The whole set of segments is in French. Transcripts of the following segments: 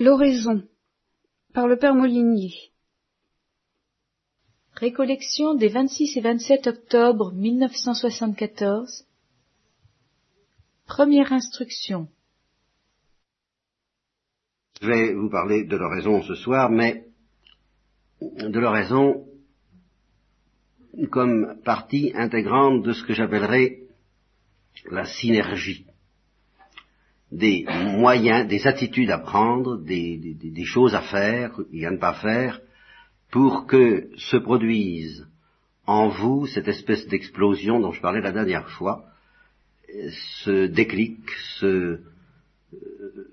L'oraison par le père Molinier. Récollection des 26 et 27 octobre 1974 Première instruction. Je vais vous parler de l'oraison ce soir, mais de l'oraison comme partie intégrante de ce que j'appellerais la synergie des moyens, des attitudes à prendre, des, choses à faire et à ne pas faire, pour que se produise en vous cette espèce d'explosion dont je parlais la dernière fois, ce déclic, ce, euh,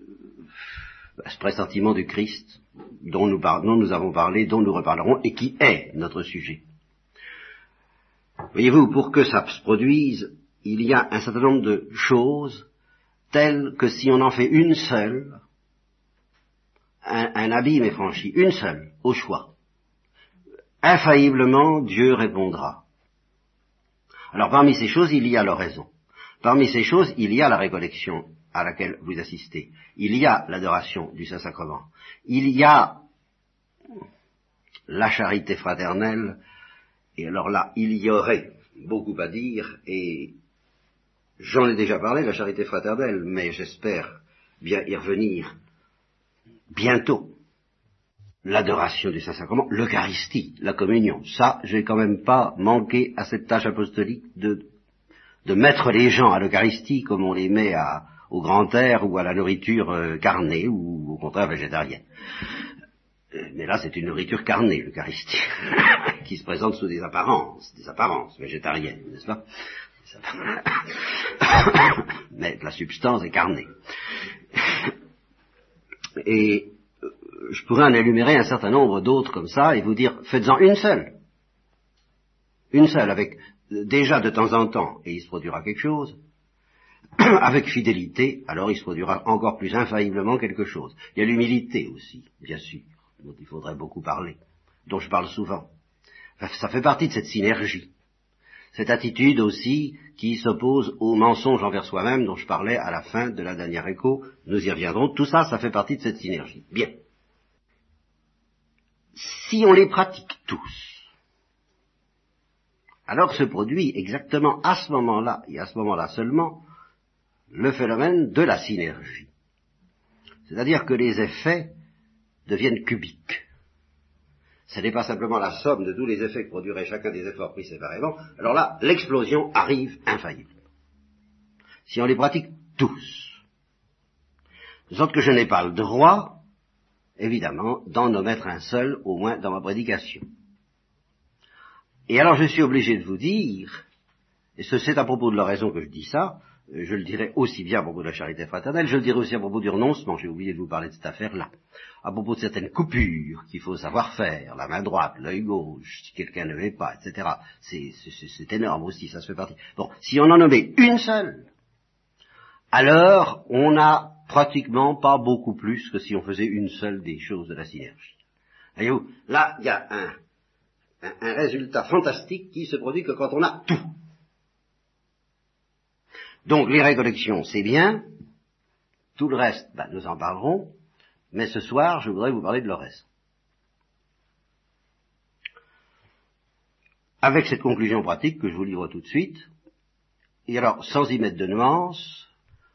pressentiment du Christ dont nous, dont nous avons parlé, dont nous reparlerons, et qui est notre sujet. Voyez-vous, pour que ça se produise, il y a un certain nombre de choses telle que si on en fait une seule, un, un abîme est franchi, une seule, au choix. Infailliblement, Dieu répondra. Alors parmi ces choses, il y a l'oraison. Parmi ces choses, il y a la récollection à laquelle vous assistez. Il y a l'adoration du Saint-Sacrement. Il y a la charité fraternelle. Et alors là, il y aurait beaucoup à dire et J'en ai déjà parlé, la charité fraternelle, mais j'espère bien y revenir bientôt. L'adoration du Saint-Sacrement, l'Eucharistie, la communion. Ça, je vais quand même pas manquer à cette tâche apostolique de, de mettre les gens à l'Eucharistie comme on les met à, au grand air ou à la nourriture euh, carnée ou au contraire végétarienne. Euh, mais là, c'est une nourriture carnée, l'Eucharistie, qui se présente sous des apparences, des apparences végétariennes, n'est-ce pas? Mais la substance est carnée. Et euh, je pourrais en énumérer un certain nombre d'autres comme ça et vous dire, faites-en une seule. Une seule, avec déjà de temps en temps, et il se produira quelque chose. avec fidélité, alors il se produira encore plus infailliblement quelque chose. Il y a l'humilité aussi, bien sûr, dont il faudrait beaucoup parler, dont je parle souvent. Ça fait partie de cette synergie cette attitude aussi qui s'oppose au mensonge envers soi-même dont je parlais à la fin de la dernière écho, nous y reviendrons, tout ça, ça fait partie de cette synergie. Bien. Si on les pratique tous, alors se produit exactement à ce moment-là, et à ce moment-là seulement, le phénomène de la synergie. C'est-à-dire que les effets deviennent cubiques ce n'est pas simplement la somme de tous les effets que produirait chacun des efforts pris séparément, alors là, l'explosion arrive infailliblement. Si on les pratique tous. Sorte que je n'ai pas le droit, évidemment, d'en omettre un seul, au moins dans ma prédication. Et alors je suis obligé de vous dire, et c'est à propos de la raison que je dis ça, je le dirai aussi bien à propos de la charité fraternelle, je le dirai aussi à propos du renoncement, j'ai oublié de vous parler de cette affaire-là, à propos de certaines coupures qu'il faut savoir faire, la main droite, l'œil gauche, si quelqu'un ne veut pas, etc. C'est énorme aussi, ça se fait partie. Bon, si on en nommait une seule, alors on n'a pratiquement pas beaucoup plus que si on faisait une seule des choses de la synergie. Voyez-vous, là, il y a un, un résultat fantastique qui se produit que quand on a tout. Donc les récollections, c'est bien. Tout le reste, ben, nous en parlerons. Mais ce soir, je voudrais vous parler de l'oraison. Avec cette conclusion pratique que je vous livre tout de suite, et alors sans y mettre de nuances,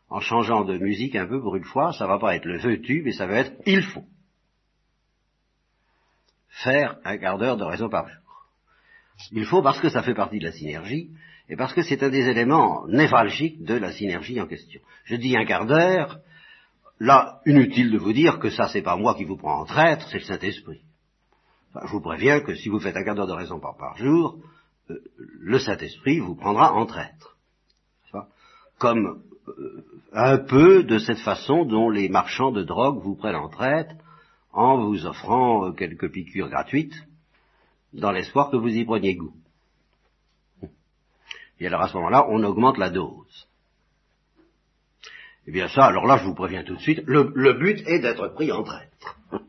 en changeant de musique un peu pour une fois, ça va pas être le veux-tu, mais ça va être il faut. Faire un quart d'heure de raison par jour. Il faut parce que ça fait partie de la synergie, et parce que c'est un des éléments névralgiques de la synergie en question. Je dis un quart d'heure, là, inutile de vous dire que ça, c'est pas moi qui vous prends en traître, c'est le Saint-Esprit. Enfin, je vous préviens que si vous faites un quart d'heure de raison par, jour, euh, le Saint-Esprit vous prendra en traître. Comme euh, un peu de cette façon dont les marchands de drogue vous prennent en traître en vous offrant euh, quelques piqûres gratuites, dans l'espoir que vous y preniez goût. Et alors à ce moment-là, on augmente la dose. Eh bien ça, alors là, je vous préviens tout de suite, le, but est d'être pris en traître.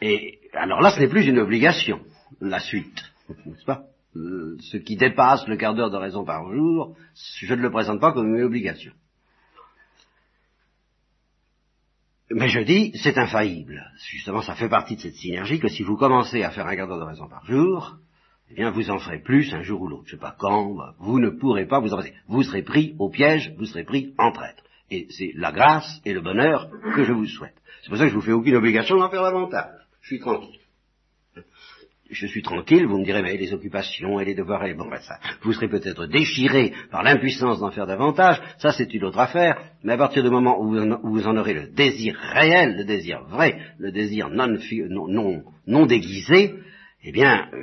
Et alors là, ce n'est plus une obligation, la suite, n'est-ce pas? Euh, Ce qui dépasse le quart d'heure de raison par jour, je ne le présente pas comme une obligation. Mais je dis, c'est infaillible. Justement, ça fait partie de cette synergie que si vous commencez à faire un quart d'heure de raison par jour, eh bien, vous en ferez plus un jour ou l'autre. Je sais pas quand, bah, vous ne pourrez pas vous en Vous serez pris au piège, vous serez pris en traître. Et c'est la grâce et le bonheur que je vous souhaite. C'est pour ça que je vous fais aucune obligation d'en faire davantage. Je suis tranquille je suis tranquille, vous me direz, mais les occupations et les devoirs, et bon, ben ça, vous serez peut-être déchiré par l'impuissance d'en faire davantage, ça c'est une autre affaire, mais à partir du moment où vous en, aurez le désir réel, le désir vrai, le désir non, non, non, déguisé, eh bien, euh,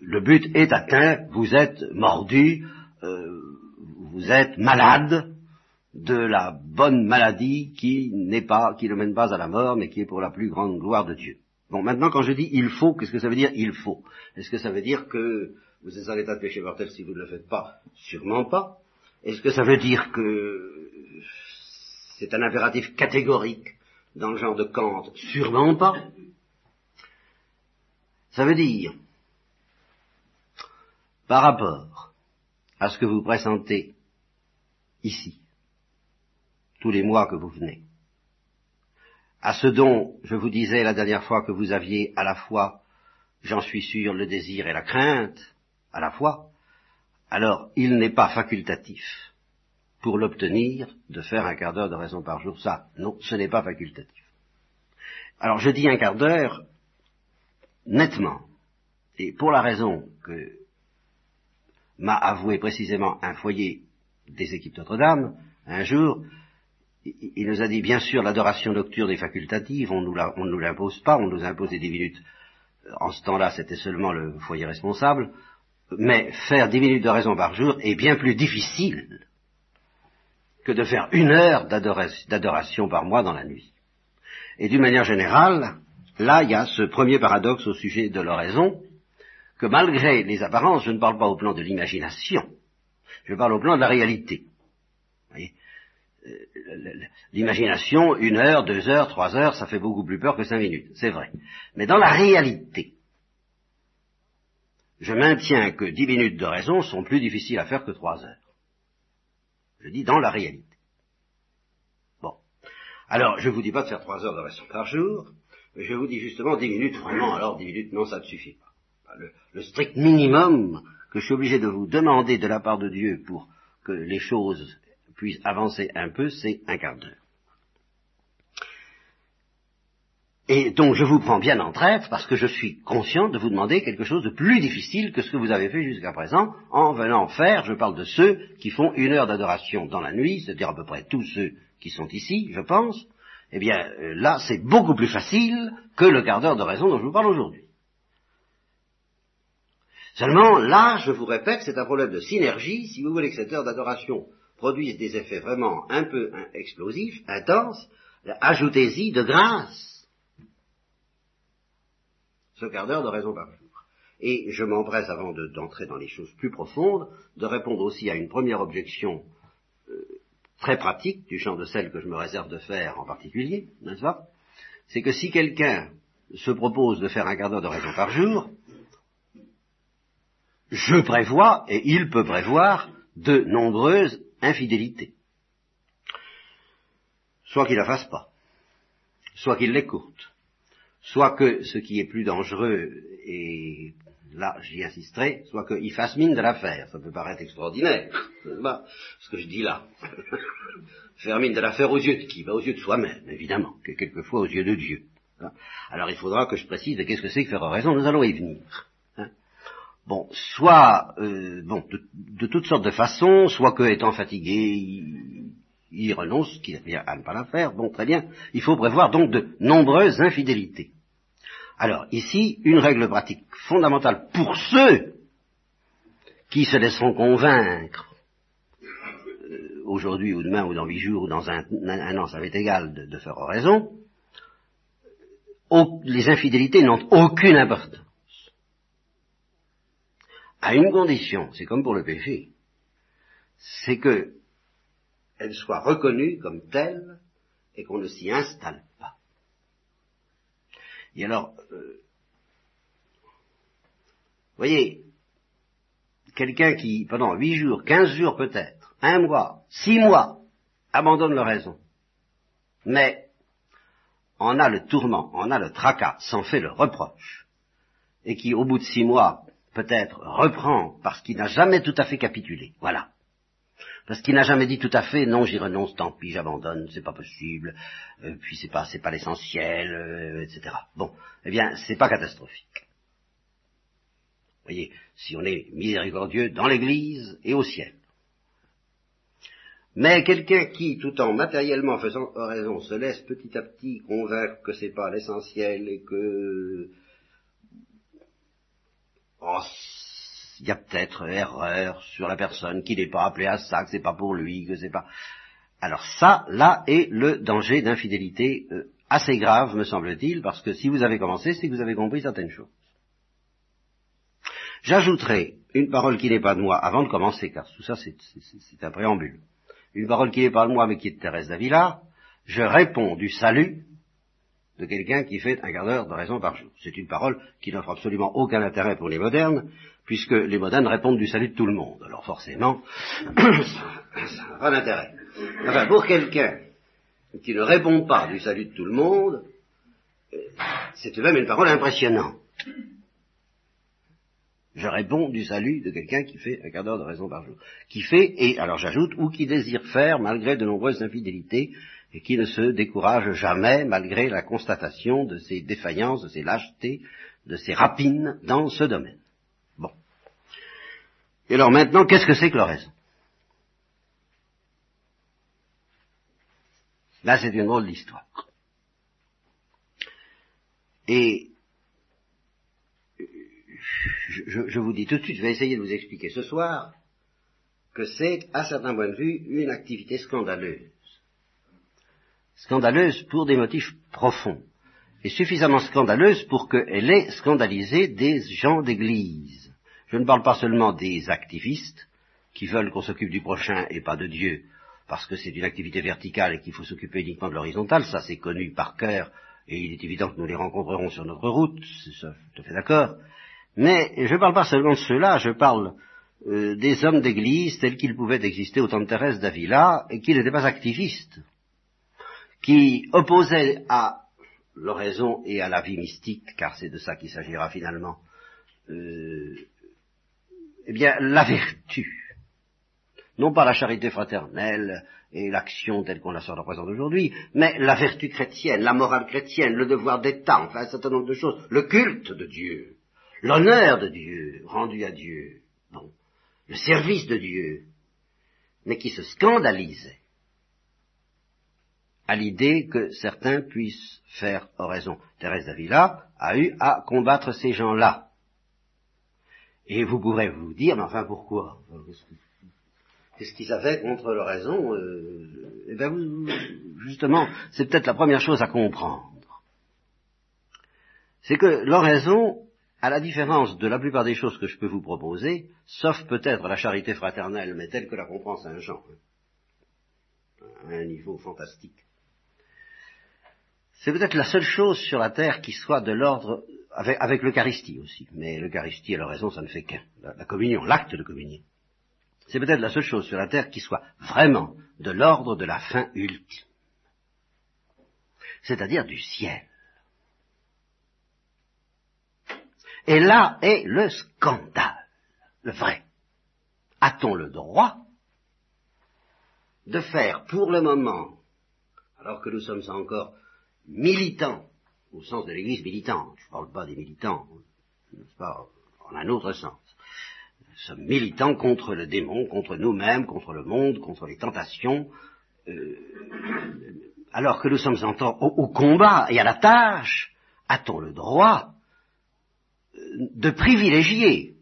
le but est atteint, vous êtes mordu, euh, vous êtes malade de la bonne maladie qui n'est pas, qui ne mène pas à la mort, mais qui est pour la plus grande gloire de Dieu. Bon, maintenant, quand je dis il faut, qu'est-ce que ça veut dire il faut? Est-ce que ça veut dire que vous êtes en état de péché mortel si vous ne le faites pas? Sûrement pas. Est-ce que ça veut dire que c'est un impératif catégorique dans le genre de Kant? Sûrement pas. Ça veut dire, par rapport à ce que vous présentez ici, tous les mois que vous venez, à ce dont je vous disais la dernière fois que vous aviez à la fois, j'en suis sûr, le désir et la crainte, à la fois, alors il n'est pas facultatif pour l'obtenir de faire un quart d'heure de raison par jour. Ça, non, ce n'est pas facultatif. Alors je dis un quart d'heure nettement, et pour la raison que m'a avoué précisément un foyer des équipes Notre-Dame, un jour, il nous a dit, bien sûr, l'adoration nocturne est facultative, on, ne nous l'impose pas, on nous impose des dix minutes. En ce temps-là, c'était seulement le foyer responsable. Mais faire dix minutes de raison par jour est bien plus difficile que de faire une heure d'adoration par mois dans la nuit. Et d'une manière générale, là, il y a ce premier paradoxe au sujet de l'oraison, que malgré les apparences, je ne parle pas au plan de l'imagination, je parle au plan de la réalité. Voyez l'imagination, une heure, deux heures, trois heures, ça fait beaucoup plus peur que cinq minutes, c'est vrai. Mais dans la réalité, je maintiens que dix minutes de raison sont plus difficiles à faire que trois heures. Je dis dans la réalité. Bon. Alors, je ne vous dis pas de faire trois heures de raison par jour, mais je vous dis justement dix minutes, vraiment, alors dix minutes, non, ça ne suffit pas. Le, strict minimum que je suis obligé de vous demander de la part de Dieu pour que les choses puisse avancer un peu, c'est un quart d'heure. Et donc je vous prends bien en traître parce que je suis conscient de vous demander quelque chose de plus difficile que ce que vous avez fait jusqu'à présent en venant faire, je parle de ceux qui font une heure d'adoration dans la nuit, c'est-à-dire à peu près tous ceux qui sont ici, je pense, eh bien euh, là c'est beaucoup plus facile que le quart d'heure de raison dont je vous parle aujourd'hui. Seulement là, je vous répète, c'est un problème de synergie, si vous voulez que cette heure d'adoration produisent des effets vraiment un peu explosifs, intenses, ajoutez-y de grâce ce quart d'heure de raison par jour. Et je m'empresse, avant d'entrer dans les choses plus profondes, de répondre aussi à une première objection euh, très pratique, du champ de celle que je me réserve de faire en particulier, n'est-ce pas? C'est que si quelqu'un se propose de faire un quart d'heure de raison par jour, je prévois, et il peut prévoir, de nombreuses infidélité. Soit qu'il la fasse pas, soit qu'il l'écoute, soit que ce qui est plus dangereux, et là j'y insisterai, soit qu'il fasse mine de la faire. Ça peut paraître extraordinaire, ce que je dis là. Faire mine de la faire aux yeux de qui? Ben, Aux yeux de soi-même, évidemment, que quelquefois aux yeux de Dieu. Alors il faudra que je précise qu'est-ce que c'est que faire raison, nous allons y venir bon, soit euh, bon, de, toutes sortes de façons, soit que étant fatigué, il, renonce, qu'il a à ne pas la faire, bon, très bien. Il faut prévoir donc de nombreuses infidélités. Alors, ici, une règle pratique fondamentale pour ceux qui se laisseront convaincre, euh, aujourd'hui ou demain ou dans huit jours ou dans un, an, ça être égal de, de faire raison, les infidélités n'ont aucune importance à une condition, c'est comme pour le péché, c'est que elle soit reconnue comme telle et qu'on ne s'y installe pas. Et alors, euh, voyez, quelqu'un qui, pendant huit jours, quinze jours peut-être, un mois, six mois, abandonne le raison, mais en a le tourment, en a le tracas, s'en fait le reproche, et qui, au bout de six mois, peut-être reprend parce qu'il n'a jamais tout à fait capitulé. Voilà. Parce qu'il n'a jamais dit tout à fait non, j'y renonce, tant pis, j'abandonne, c'est pas possible, euh, puis c'est pas, pas l'essentiel, euh, etc. Bon, eh bien, c'est pas catastrophique. Vous voyez, si on est miséricordieux dans l'Église et au ciel. Mais quelqu'un qui, tout en matériellement faisant raison, se laisse petit à petit convaincre que c'est pas l'essentiel et que oh, il y a peut-être erreur sur la personne, qui n'est pas appelé à ça, que c'est pas pour lui, que c'est pas. Alors ça, là est le danger d'infidélité euh, assez grave, me semble-t-il, parce que si vous avez commencé, c'est que vous avez compris certaines choses. J'ajouterai une parole qui n'est pas de moi avant de commencer, car tout ça c'est un préambule. Une parole qui n'est pas de moi, mais qui est de Thérèse d'Avila. Je réponds du salut de quelqu'un qui fait un quart d'heure de raison par jour. C'est une parole qui n'offre absolument aucun intérêt pour les modernes, puisque les modernes répondent du salut de tout le monde. Alors forcément, ça n'a pas d'intérêt. Enfin, pour quelqu'un qui ne répond pas du salut de tout le monde, c'est tout de même une parole impressionnante. Je réponds du salut de quelqu'un qui fait un quart d'heure de raison par jour. Qui fait, et alors j'ajoute, ou qui désire faire malgré de nombreuses infidélités, et qui ne se décourage jamais malgré la constatation de ses défaillances, de ses lâchetés, de ses rapines dans ce domaine. Bon. Et alors maintenant, qu'est-ce que c'est que l'oraison Là, c'est une drôle d'histoire. Et je, je, vous dis tout de suite, je vais essayer de vous expliquer ce soir que c'est, à certains points de vue, une activité scandaleuse scandaleuse pour des motifs profonds, et suffisamment scandaleuse pour qu'elle ait scandalisé des gens d'église. Je ne parle pas seulement des activistes qui veulent qu'on s'occupe du prochain et pas de Dieu, parce que c'est une activité verticale et qu'il faut s'occuper uniquement de l'horizontale, ça c'est connu par cœur, et il est évident que nous les rencontrerons sur notre route, c'est ça, tout à fait d'accord. Mais je ne parle pas seulement de ceux-là, je parle euh, des hommes d'église tels qu'ils pouvaient exister au temps de Thérèse d'Avila, et qui n'étaient pas activistes qui opposait à l'oraison et à la vie mystique, car c'est de ça qu'il s'agira finalement, euh, eh bien, la vertu. Non pas la charité fraternelle et l'action telle qu'on la sort représente aujourd'hui, mais la vertu chrétienne, la morale chrétienne, le devoir d'État, enfin un certain nombre de choses, le culte de Dieu, l'honneur de Dieu, rendu à Dieu, bon, le service de Dieu, mais qui se scandalisait à l'idée que certains puissent faire oraison. Thérèse d'Avila a eu à combattre ces gens-là. Et vous pourrez vous dire, mais enfin pourquoi? Qu'est-ce qu'ils avaient contre l'oraison euh, Eh bien, justement, c'est peut-être la première chose à comprendre. C'est que l'oraison, à la différence de la plupart des choses que je peux vous proposer, sauf peut-être la charité fraternelle, mais telle que la comprend Saint Jean, hein, à un niveau fantastique, c'est peut-être la seule chose sur la terre qui soit de l'ordre, avec, l'Eucharistie aussi, mais l'Eucharistie et la raison, ça ne fait qu'un, la, communion, l'acte de communion. C'est peut-être la seule chose sur la terre qui soit vraiment de l'ordre de la fin ultime, c'est-à-dire du ciel. Et là est le scandale, le vrai. A-t-on le droit de faire pour le moment, alors que nous sommes encore militants, au sens de l'Église militante, je ne parle pas des militants, nest pas, en un autre sens. Nous sommes militants contre le démon, contre nous-mêmes, contre le monde, contre les tentations, euh, alors que nous sommes en au, combat et à la tâche, a-t-on le droit euh, de privilégier,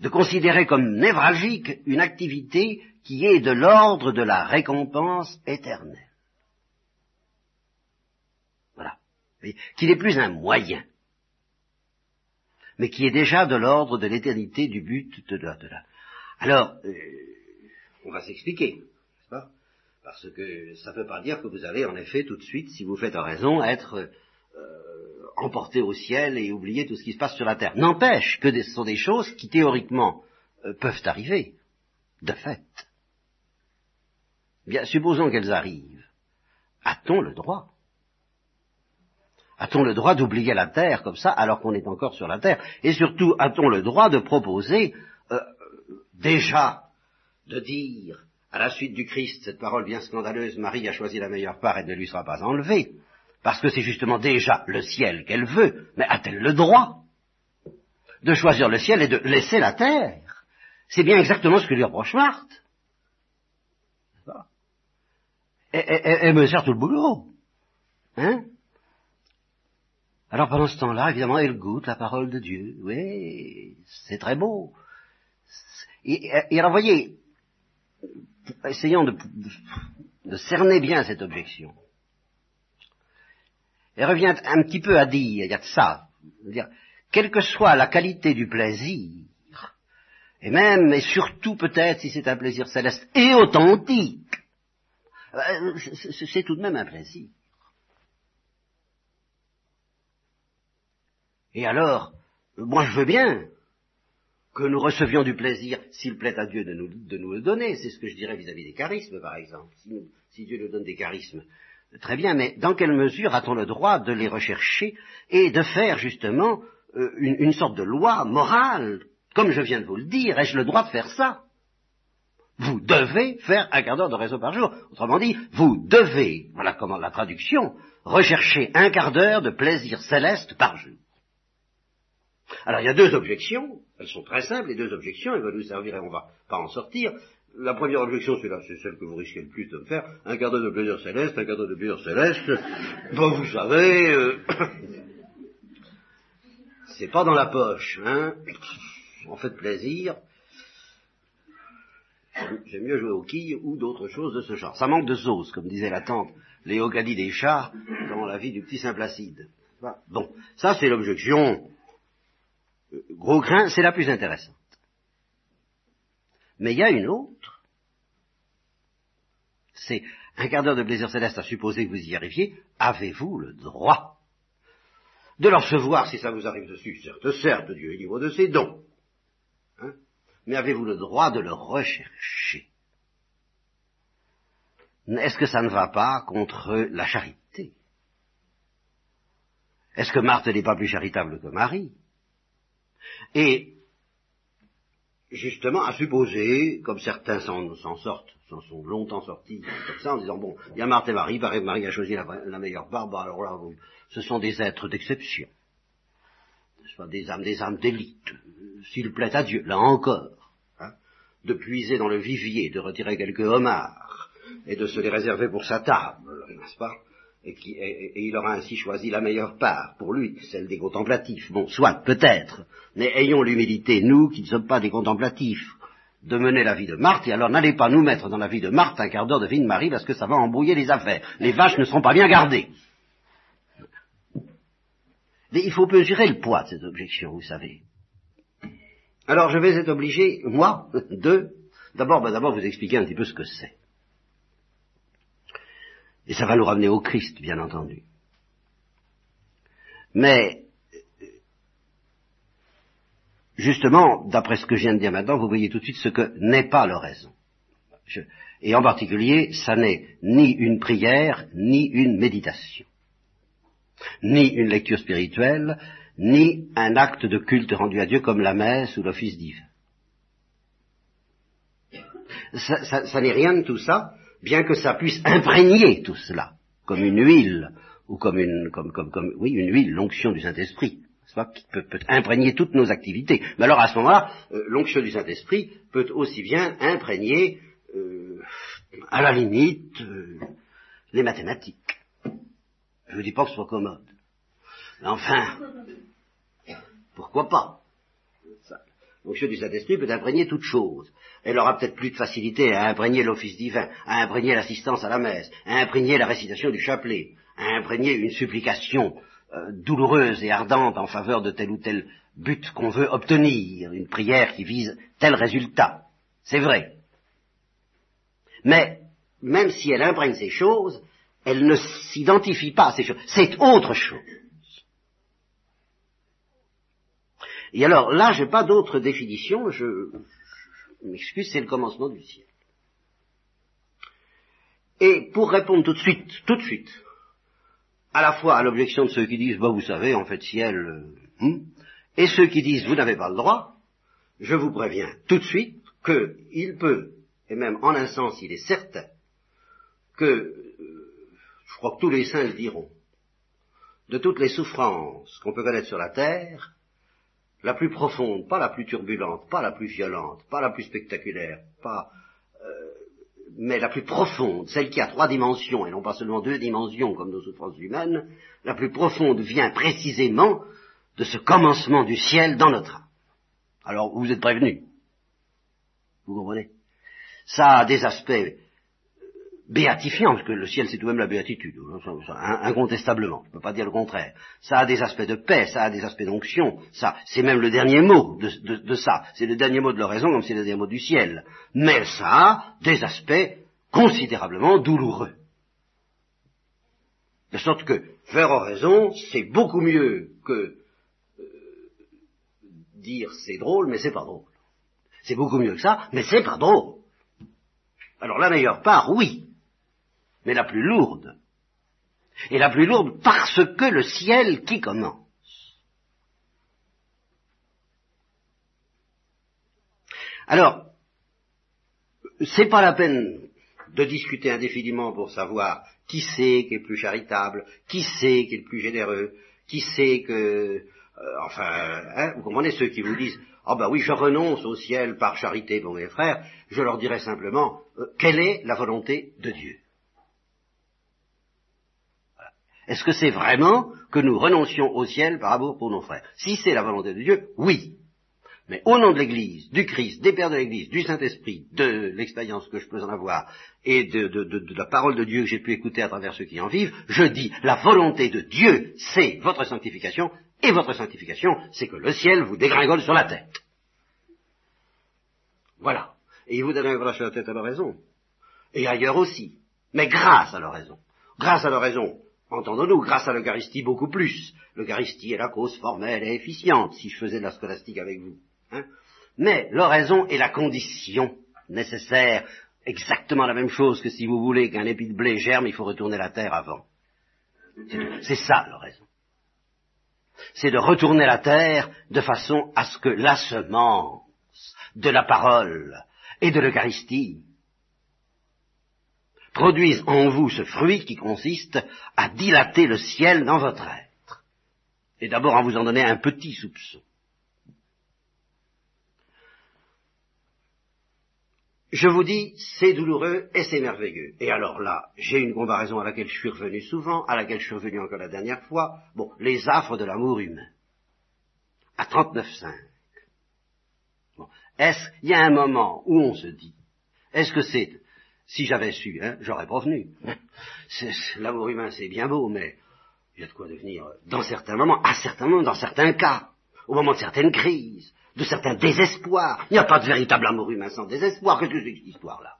de considérer comme névralgique une activité qui est de l'ordre de la récompense éternelle? Qui n'est plus un moyen, mais qui est déjà de l'ordre de l'éternité du but de la... De. Alors, euh, on va s'expliquer, n'est-ce pas? Parce que ça ne veut pas dire que vous allez en effet tout de suite, si vous faites raison, être euh, emporté au ciel et oublier tout ce qui se passe sur la terre. N'empêche que ce sont des choses qui théoriquement euh, peuvent arriver, de fait. Bien, supposons qu'elles arrivent. A-t-on le droit? A-t-on le droit d'oublier la terre comme ça alors qu'on est encore sur la terre? Et surtout, a-t-on le droit de proposer euh, déjà de dire à la suite du Christ cette parole bien scandaleuse, Marie a choisi la meilleure part et ne lui sera pas enlevée, parce que c'est justement déjà le ciel qu'elle veut, mais a-t-elle le droit de choisir le ciel et de laisser la terre? C'est bien exactement ce que lui reproche Marthe. Elle me sert tout le boulot. Hein? Alors pendant ce temps-là, évidemment, elle goûte la parole de Dieu. Oui, c'est très beau. Et, et alors, voyez, essayons de, cerner bien cette objection. Elle revient un petit peu à dire, il y a de ça, dire, quelle que soit la qualité du plaisir, et même et surtout peut-être si c'est un plaisir céleste et authentique, euh, c'est tout de même un plaisir. Et alors, moi je veux bien que nous recevions du plaisir, s'il plaît à Dieu de nous, de nous le donner, c'est ce que je dirais vis-à-vis des charismes par exemple, si, Dieu nous donne des charismes, très bien, mais dans quelle mesure a-t-on le droit de les rechercher et de faire justement euh, une, une sorte de loi morale, comme je viens de vous le dire, ai-je le droit de faire ça? Vous devez faire un quart d'heure de réseau par jour. Autrement dit, vous devez, voilà comment la traduction, rechercher un quart d'heure de plaisir céleste par jour. Alors il y a deux objections, elles sont très simples, les deux objections, elles vont nous servir et on va pas en sortir. La première objection, c'est c'est celle que vous risquez le plus de me faire, un quart d'heure de plaisir céleste, un quart d'heure de plaisir céleste, bon vous savez, euh, c'est pas dans la poche, hein, on fait plaisir, J'aime mieux jouer aux quilles ou d'autres choses de ce genre. Ça manque de sauce, comme disait la tante Léo Gadi des chats dans la vie du petit Saint-Placide. Bon, ça c'est l'objection. Gros grain, c'est la plus intéressante. Mais il y a une autre. C'est un quart d'heure de plaisir céleste à supposer que vous y arriviez. Avez-vous le droit de leur recevoir si ça vous arrive dessus Certes, certes, Dieu est libre de ses dons. Hein? Mais avez-vous le droit de le rechercher? Est-ce que ça ne va pas contre la charité? Est-ce que Marthe n'est pas plus charitable que Marie? Et justement, à supposer, comme certains s'en sortent, s'en sont longtemps sortis, comme ça, en disant, bon, il y a Marthe et Marie, Marie a choisi la, meilleure barbe, alors là, ce sont des êtres d'exception. Des âmes, des âmes d'élite s'il plaît à Dieu, là encore, hein, de puiser dans le vivier, de retirer quelques homards, et de se les réserver pour sa table, n'est-ce pas? Et, il aura ainsi choisi la meilleure part pour lui, celle des contemplatifs. Bon, soit, peut-être, mais ayons l'humilité, nous qui ne sommes pas des contemplatifs, de mener la vie de Marthe, et alors n'allez pas nous mettre dans la vie de Marthe un quart d'heure de vie de Marie, parce que ça va embrouiller les affaires. Les vaches ne seront pas bien gardées. Mais il faut mesurer le poids de cette objection, vous savez. Alors je vais être obligé, moi, de d'abord ben, d'abord vous expliquer un petit peu ce que c'est. Et ça va nous ramener au Christ, bien entendu. Mais, justement, d'après ce que je viens de dire maintenant, vous voyez tout de suite ce que n'est pas l'oraison. et en particulier, ça n'est ni une prière, ni une méditation, ni une lecture spirituelle, ni un acte de culte rendu à Dieu comme la messe ou l'office divin. Ça, n'est rien de tout ça, bien que ça puisse imprégner tout cela, comme une huile, ou comme une, comme, comme, comme oui, une huile, l'onction du Saint-Esprit, qui peut, peut, imprégner toutes nos activités. Mais alors à ce moment-là, euh, l'onction du Saint-Esprit peut aussi bien imprégner, euh, à la limite, euh, les mathématiques. Je ne dis pas que ce soit commode. Enfin, pourquoi pas? L'onction du Saint-Esprit peut imprégner toute chose. Elle aura peut-être plus de facilité à imprégner l'office divin, à imprégner l'assistance à la messe, à imprégner la récitation du chapelet, à imprégner une supplication euh, douloureuse et ardente en faveur de tel ou tel but qu'on veut obtenir, une prière qui vise tel résultat. C'est vrai. Mais, même si elle imprègne ces choses, elle ne s'identifie pas à ces choses. C'est autre chose. Et alors là, je n'ai pas d'autre définition, je, m'excuse, c'est le commencement du ciel. Et pour répondre tout de suite, tout de suite, à la fois à l'objection de ceux qui disent, bah, vous savez, en fait, ciel, euh, hmm, et ceux qui disent, vous n'avez pas le droit, je vous préviens tout de suite qu'il peut, et même en un sens, il est certain, que, euh, je crois que tous les saints le diront, de toutes les souffrances qu'on peut connaître sur la terre, la plus profonde, pas la plus turbulente, pas la plus violente, pas la plus spectaculaire, pas, euh, mais la plus profonde, celle qui a trois dimensions et non pas seulement deux dimensions comme nos souffrances humaines, la plus profonde vient précisément de ce commencement du ciel dans notre âme. Alors vous êtes prévenus. Vous comprenez? Ça a des aspects béatifiant, parce que le ciel c'est tout de même la béatitude, hein, incontestablement, je ne peux pas dire le contraire. Ça a des aspects de paix, ça a des aspects d'onction, ça, c'est même le dernier mot de, ça, c'est le dernier mot de l'oraison comme c'est le dernier mot du ciel. Mais ça a des aspects considérablement douloureux. De sorte que faire oraison, c'est beaucoup mieux que euh, dire c'est drôle, mais c'est pas drôle. C'est beaucoup mieux que ça, mais c'est pas drôle. Alors la meilleure part, oui, mais la plus lourde. Et la plus lourde parce que le ciel qui commence. Alors, c'est pas la peine de discuter indéfiniment pour savoir qui c'est qui est le plus charitable, qui c'est qui est le plus généreux, qui c'est que, euh, enfin, hein, vous comprenez ceux qui vous disent, ah oh ben oui, je renonce au ciel par charité pour mes frères, je leur dirai simplement, euh, quelle est la volonté de Dieu? Est-ce que c'est vraiment que nous renoncions au ciel par amour pour nos frères? Si c'est la volonté de Dieu, oui. Mais au nom de l'Église, du Christ, des pères de l'Église, du Saint-Esprit, de l'expérience que je peux en avoir et de, la parole de Dieu que j'ai pu écouter à travers ceux qui en vivent, je dis la volonté de Dieu, c'est votre sanctification, et votre sanctification, c'est que le ciel vous dégringole sur la tête. Voilà. Et il vous dégringole sur la tête à la raison. Et ailleurs aussi. Mais grâce à la raison. Grâce à la raison, Entendons-nous, grâce à l'Eucharistie beaucoup plus. L'Eucharistie est la cause formelle et efficiente, si je faisais de la scolastique avec vous. Hein. Mais l'oraison est la condition nécessaire, exactement la même chose que si vous voulez qu'un épi de blé germe, il faut retourner la terre avant. C'est ça l'oraison. C'est de retourner la terre de façon à ce que la semence de la parole et de l'Eucharistie produisent en vous ce fruit qui consiste à dilater le ciel dans votre être. Et d'abord à vous en donner un petit soupçon. Je vous dis, c'est douloureux et c'est merveilleux. Et alors là, j'ai une comparaison à laquelle je suis revenu souvent, à laquelle je suis revenu encore la dernière fois. Bon, les affres de l'amour humain. À 39,5. Bon. Est-ce, il y a un moment où on se dit, est-ce que c'est si j'avais su, hein, j'aurais prévenu. L'amour humain, c'est bien beau, mais il y a de quoi devenir, dans certains moments, à certains moments, dans certains cas, au moment de certaines crises, de certains désespoirs. Il n'y a pas de véritable amour humain sans désespoir. Qu'est-ce que c'est que cette histoire-là?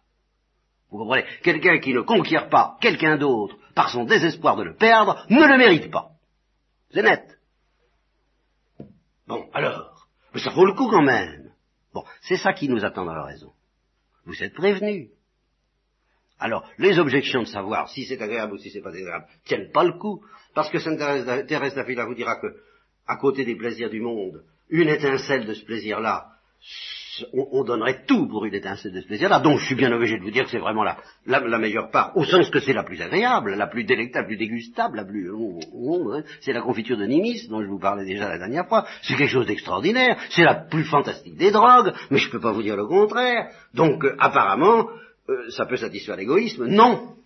Vous comprenez? Quelqu'un qui ne conquiert pas quelqu'un d'autre par son désespoir de le perdre ne le mérite pas. C'est net. Bon, alors, mais ça vaut le coup quand même. Bon, c'est ça qui nous attend dans la raison. Vous êtes prévenus. Alors, les objections de savoir si c'est agréable ou si c'est pas agréable tiennent pas le coup, parce que Sainte Thérèse d'Avila vous dira que, à côté des plaisirs du monde, une étincelle de ce plaisir-là, on, donnerait tout pour une étincelle de ce plaisir-là. Donc, je suis bien obligé de vous dire que c'est vraiment la, la, meilleure part, au sens que c'est la plus agréable, la plus délectable, la plus dégustable, la plus... Hein. c'est la confiture de Nimis, dont je vous parlais déjà la dernière fois. C'est quelque chose d'extraordinaire. C'est la plus fantastique des drogues, mais je peux pas vous dire le contraire. Donc, euh, apparemment, euh, ça peut satisfaire l'égoïsme Non.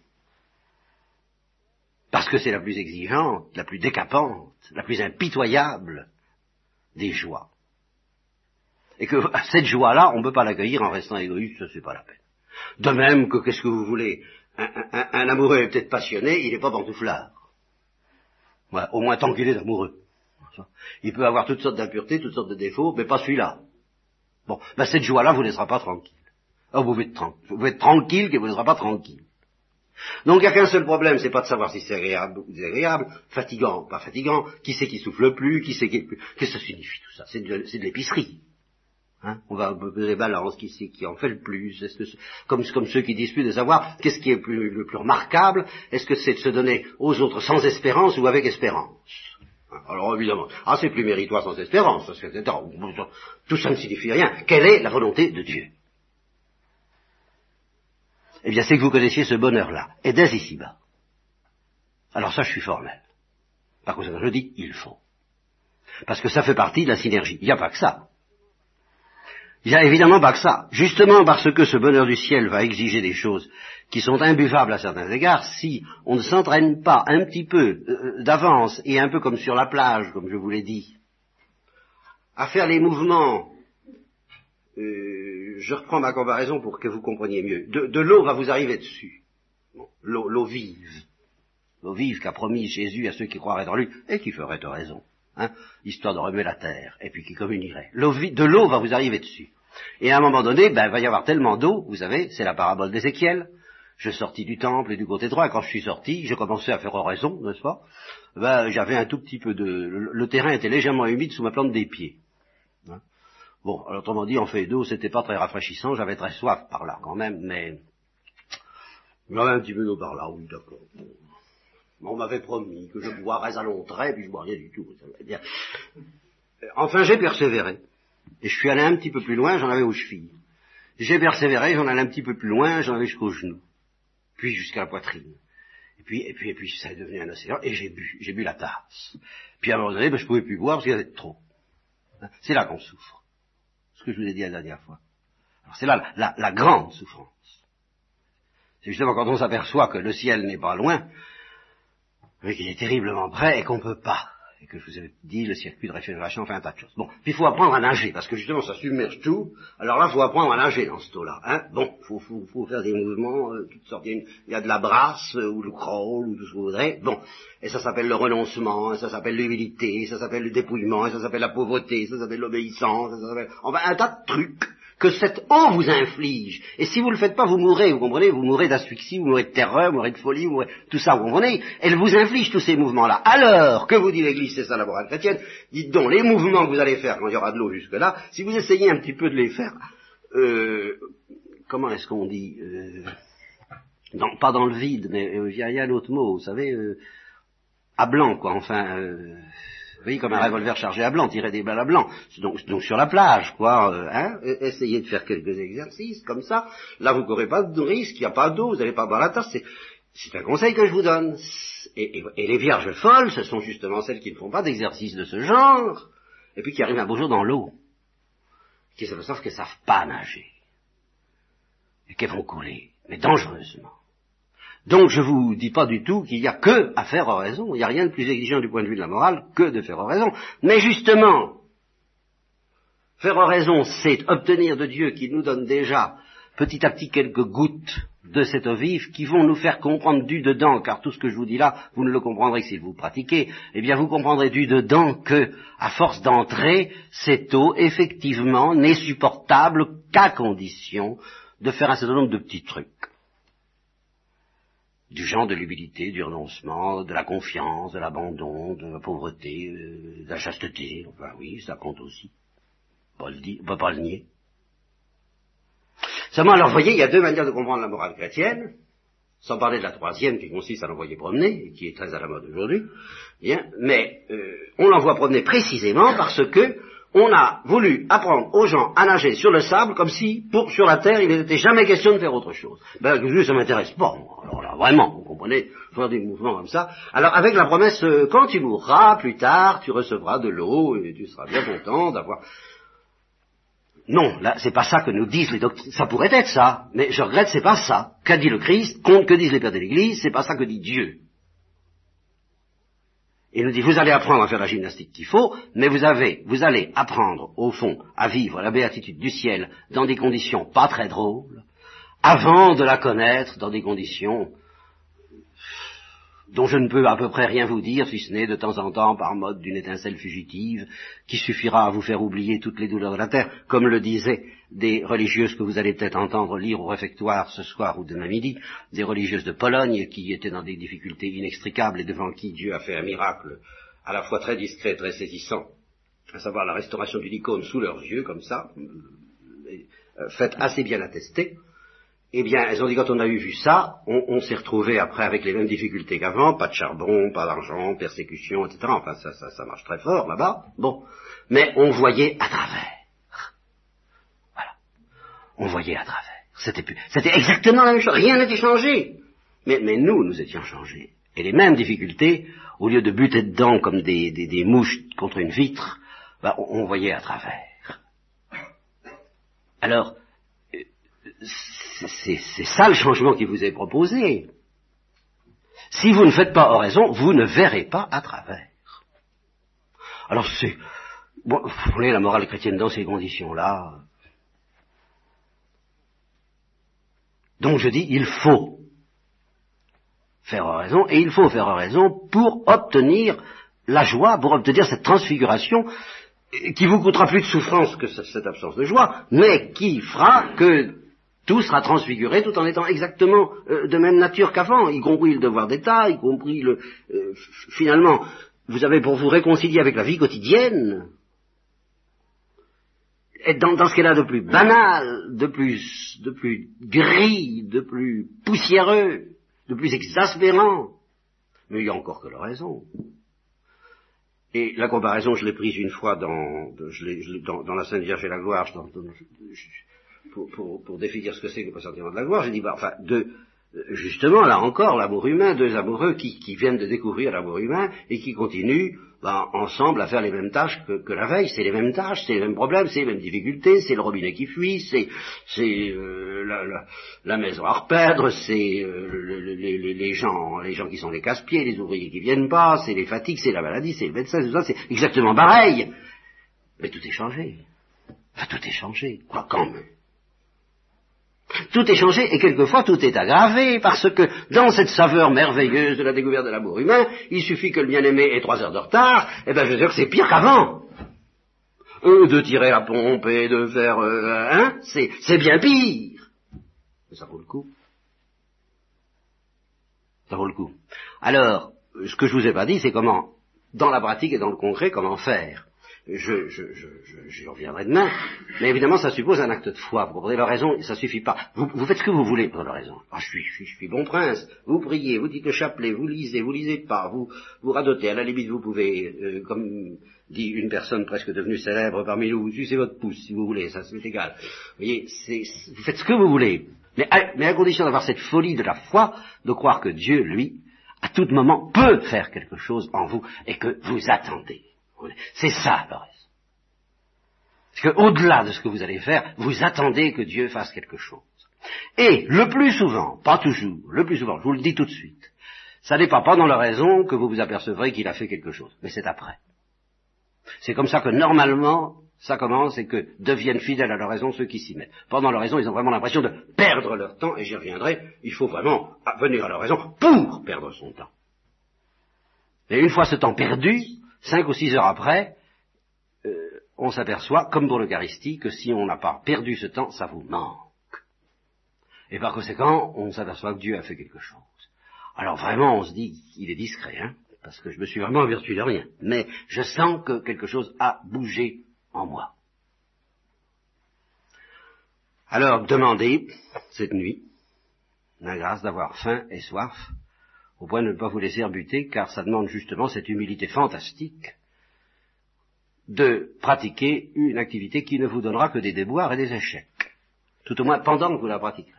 Parce que c'est la plus exigeante, la plus décapante, la plus impitoyable des joies. Et que cette joie-là, on ne peut pas l'accueillir en restant égoïste, ça c'est pas la peine. De même que, qu'est-ce que vous voulez, un, amoureux est peut-être passionné, il n'est pas pantouflard. Voilà, au moins tant qu'il est amoureux. Il peut avoir toutes sortes d'impuretés, toutes sortes de défauts, mais pas celui-là. Bon, ben cette joie-là vous laissera pas tranquille. Oh, vous, êtes vous être tranquille que vous ne serez pas tranquille. Donc il n'y a qu'un seul problème, c'est pas de savoir si c'est agréable ou désagréable, fatigant, pas fatigant, qui c'est qui souffle plus, qui c'est qui... Qu'est-ce que ça signifie tout ça? C'est de, l'épicerie. Hein? On va peser balance qui, qui en fait le plus? Est-ce que comme, comme ceux qui disputent de savoir qu'est-ce qui est le plus remarquable? Est-ce que c'est de se donner aux autres sans espérance ou avec espérance? Alors évidemment, ah c'est plus méritoire sans espérance, parce que, tout ça ne signifie rien. Quelle est la volonté de Dieu? Eh bien c'est que vous connaissiez ce bonheur-là, et dès ici-bas. Alors ça je suis formel. Par contre je dis, il faut. Parce que ça fait partie de la synergie. Il n'y a pas que ça. Il n'y a évidemment pas que ça. Justement parce que ce bonheur du ciel va exiger des choses qui sont imbuvables à certains égards, si on ne s'entraîne pas un petit peu euh, d'avance et un peu comme sur la plage, comme je vous l'ai dit, à faire les mouvements, euh, je reprends ma comparaison pour que vous compreniez mieux, de, l'eau va vous arriver dessus, l'eau vive, l'eau vive qu'a promis Jésus à ceux qui croiraient en lui et qui feraient raison. Hein, histoire de remuer la terre, et puis qui communierait. de l'eau va vous arriver dessus. Et à un moment donné, ben, il va y avoir tellement d'eau, vous savez, c'est la parabole d'Ézéchiel. Je sortis du temple et du côté droit, quand je suis sorti, j'ai commencé à faire oraison, n'est-ce pas? Ben, J'avais un tout petit peu de... Le, terrain était légèrement humide sous ma plante des pieds. Bon, alors autrement dit, en fait d'eau, c'était pas très rafraîchissant, j'avais très soif par là quand même, mais... J'avais un petit peu d'eau par là, oui, d'accord. On m'avait promis que je boirais à long trait, puis je bois rien du tout. Enfin, j'ai persévéré. Et je suis allé un petit peu plus loin, j'en avais aux chevilles. J'ai persévéré, j'en allais un petit peu plus loin, j'en avais jusqu'aux genoux. Puis jusqu'à la poitrine. Et puis, et puis, et puis, ça est devenu un océan, et j'ai bu, j'ai bu la tasse. Puis à un moment donné, ben, je pouvais plus boire parce qu'il y avait trop. C'est là qu'on souffre. Que je vous ai dit la dernière fois. C'est là la, la grande souffrance. C'est justement quand on s'aperçoit que le ciel n'est pas loin, mais qu'il est terriblement près et qu'on ne peut pas. Et que je vous ai dit, le circuit de réfrigération fait un tas de choses. Bon, puis il faut apprendre à nager, parce que justement ça submerge tout. Alors là, il faut apprendre à nager dans ce taux-là. Hein bon, il faut, faut, faut, faire des mouvements, euh, toutes sortes. Il y, a de la brasse, euh, ou le crawl, ou tout ce que vous voudrez. Bon, et ça s'appelle le renoncement, et ça s'appelle l'humilité, ça s'appelle le dépouillement, et ça s'appelle la pauvreté, ça s'appelle l'obéissance, ça s'appelle... Enfin, un tas de trucs que cette eau vous inflige. Et si vous ne le faites pas, vous mourrez, vous comprenez? Vous mourrez d'asphyxie, vous mourrez de terreur, vous mourrez de folie, vous mourrez... Tout ça, vous comprenez? Elle vous inflige tous ces mouvements-là. Alors, que vous dit l'Église, c'est ça la morale chrétienne, dites donc, les mouvements que vous allez faire quand il y aura de l'eau jusque-là, si vous essayez un petit peu de les faire, euh, comment est-ce qu'on dit euh, Pas dans le vide, mais euh, il y, a un autre mot, vous savez, euh, à blanc, quoi, enfin... Euh, voyez, comme un revolver chargé à blanc, tirer des balles à blanc. Donc, donc sur la plage, quoi. Euh, hein, essayez de faire quelques exercices comme ça. Là, vous n'aurez pas de risque, il n'y a pas d'eau, vous n'allez pas boire la tasse. C'est un conseil que je vous donne. Et, les vierges folles, ce sont justement celles qui ne font pas d'exercice de ce genre, et puis qui arrivent un beau jour dans l'eau, qui savent qu'elles ne savent pas nager, et qu'elles vont couler, mais dangereusement. Donc je vous dis pas du tout qu'il y a que à faire oraison. Il n'y a rien de plus exigeant du point de vue de la morale que de faire oraison. Mais justement, faire oraison, c'est obtenir de Dieu qui nous donne déjà petit à petit quelques gouttes de cette eau vive qui vont nous faire comprendre du dedans, car tout ce que je vous dis là, vous ne le comprendrez que si vous pratiquez, eh bien vous comprendrez du dedans que, à force d'entrer, cette eau, effectivement, n'est supportable qu'à condition de faire un certain nombre de petits trucs du genre de l'humilité, du renoncement, de la confiance, de l'abandon, de la pauvreté, euh, de la chasteté. Enfin oui, ça compte aussi. On ne peut pas le nier. Seulement, alors, vous voyez, il y a deux manières de comprendre la morale chrétienne, sans parler de la troisième qui consiste à l'envoyer promener, et qui est très à la mode aujourd'hui. Bien, mais euh, on l'envoie promener précisément parce que on a voulu apprendre aux gens à nager sur le sable comme si, pour, sur la terre, il n'était jamais question de faire autre chose. Ben, je, ça m'intéresse pas. Vraiment, vous comprenez, faire des mouvements comme ça. Alors, avec la promesse, euh, quand tu mourras, plus tard, tu recevras de l'eau et tu seras bien content d'avoir... Non, là, c'est pas ça que nous disent les doctrines. Ça pourrait être ça, mais je regrette, c'est pas ça. Qu'a dit le Christ, que disent les pères de l'Église, c'est pas ça que dit Dieu. Il nous dit, vous allez apprendre à faire la gymnastique qu'il faut, mais vous avez, vous allez apprendre, au fond, à vivre la béatitude du ciel dans des conditions pas très drôles, avant de la connaître dans des conditions dont je ne peux à peu près rien vous dire, si ce n'est de temps en temps par mode d'une étincelle fugitive, qui suffira à vous faire oublier toutes les douleurs de la terre, comme le disaient des religieuses que vous allez peut-être entendre lire au réfectoire ce soir ou demain midi, des religieuses de Pologne qui étaient dans des difficultés inextricables et devant qui Dieu a fait un miracle à la fois très discret et très saisissant, à savoir la restauration du icône sous leurs yeux, comme ça, euh, faites assez bien attester, eh bien, elles ont dit quand on a eu vu ça, on, s'est retrouvé après avec les mêmes difficultés qu'avant, pas de charbon, pas d'argent, persécution, etc. Enfin, ça, ça, ça marche très fort là-bas. Bon, mais on voyait à travers. Voilà, on voyait à travers. C'était, c'était exactement la même chose. Rien n'était changé. Mais, mais nous, nous étions changés. Et les mêmes difficultés, au lieu de buter dedans comme des, des, mouches contre une vitre, bah, on, on voyait à travers. Alors, c'est ça le changement qui vous est proposé. Si vous ne faites pas oraison, vous ne verrez pas à travers. Alors c'est, bon, vous voulez la morale chrétienne dans ces conditions-là. Donc je dis, il faut faire oraison, et il faut faire oraison pour obtenir la joie, pour obtenir cette transfiguration qui vous coûtera plus de souffrance que cette absence de joie, mais qui fera que tout sera transfiguré tout en étant exactement euh, de même nature qu'avant, y compris le devoir d'État, y compris le... Euh, finalement, vous avez pour vous réconcilier avec la vie quotidienne, être dans, dans ce qu'elle a de plus banal, de plus, de plus gris, de plus poussiéreux, de plus exaspérant. Mais il y a encore que la raison. Et la comparaison, je l'ai prise une fois dans, dans, dans, la Sainte Vierge et la Gloire, pour, pour, définir ce que c'est que le sentiment de la gloire, j'ai dit, bah, enfin, de, justement, là encore, l'amour humain, deux amoureux qui, viennent de découvrir l'amour humain et qui continuent ben, ensemble à faire les mêmes tâches que, la veille. C'est les mêmes tâches, c'est les mêmes problèmes, c'est les mêmes difficultés, c'est le robinet qui fuit, c'est euh, la, maison à reperdre, c'est euh, les, gens, les gens qui sont les casse-pieds, les ouvriers qui viennent pas, c'est les fatigues, c'est la maladie, c'est le médecin, tout ça, c'est exactement pareil. Mais tout est changé. Tout est changé. Quoi quand même? Tout est changé et quelquefois tout est aggravé parce que dans cette saveur merveilleuse de la découverte de l'amour humain, il suffit que le bien-aimé ait trois heures de retard, et eh bien je veux dire que c'est pire qu'avant. De tirer la pompe et de faire... Hein C'est bien pire. Mais ça vaut le coup. Ça vaut le coup. Alors, ce que je vous ai pas dit, c'est comment, dans la pratique et dans le concret, comment faire je, je, je, j'y reviendrai demain, mais évidemment ça suppose un acte de foi. Vous comprenez la raison, ça suffit pas. Vous, vous faites ce que vous voulez pour la raison. Ah, je, suis, je, suis, je suis bon prince, vous priez, vous dites le chapelet, vous lisez, vous lisez pas, vous, vous radotez, à la limite vous pouvez, euh, comme dit une personne presque devenue célèbre parmi nous, vous sucez votre pouce si vous voulez, ça c'est égal. Vous voyez, c'est, vous faites ce que vous voulez, mais à, mais à condition d'avoir cette folie de la foi, de croire que Dieu, lui, à tout moment peut faire quelque chose en vous et que vous attendez. C'est ça le reste. Parce qu'au-delà de ce que vous allez faire, vous attendez que Dieu fasse quelque chose. Et le plus souvent, pas toujours, le plus souvent, je vous le dis tout de suite, ça n'est pas pendant la raison que vous vous apercevrez qu'il a fait quelque chose, mais c'est après. C'est comme ça que normalement, ça commence et que deviennent fidèles à leur raison ceux qui s'y mettent. Pendant leur raison, ils ont vraiment l'impression de perdre leur temps, et j'y reviendrai, il faut vraiment venir à leur raison pour perdre son temps. Et une fois ce temps perdu, cinq ou six heures après, euh, on s'aperçoit, comme pour l'Eucharistie, que si on n'a pas perdu ce temps, ça vous manque. Et par conséquent, on s'aperçoit que Dieu a fait quelque chose. Alors vraiment, on se dit, il est discret, hein, parce que je me suis vraiment averti de rien. Mais je sens que quelque chose a bougé en moi. Alors, demandez, cette nuit, la grâce d'avoir faim et soif, au point de ne pas vous laisser rebuter, car ça demande justement cette humilité fantastique de pratiquer une activité qui ne vous donnera que des déboires et des échecs, tout au moins pendant que vous la pratiquerez.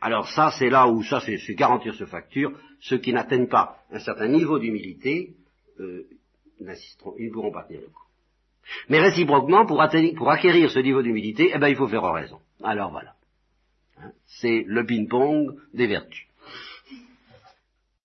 Alors ça, c'est là où ça, c'est garantir ce facture. Ceux qui n'atteignent pas un certain niveau d'humilité, euh, ils ne pourront pas tenir le coup. Mais réciproquement, pour, pour acquérir ce niveau d'humilité, eh ben, il faut faire raison. Alors voilà. Hein, c'est le ping-pong des vertus.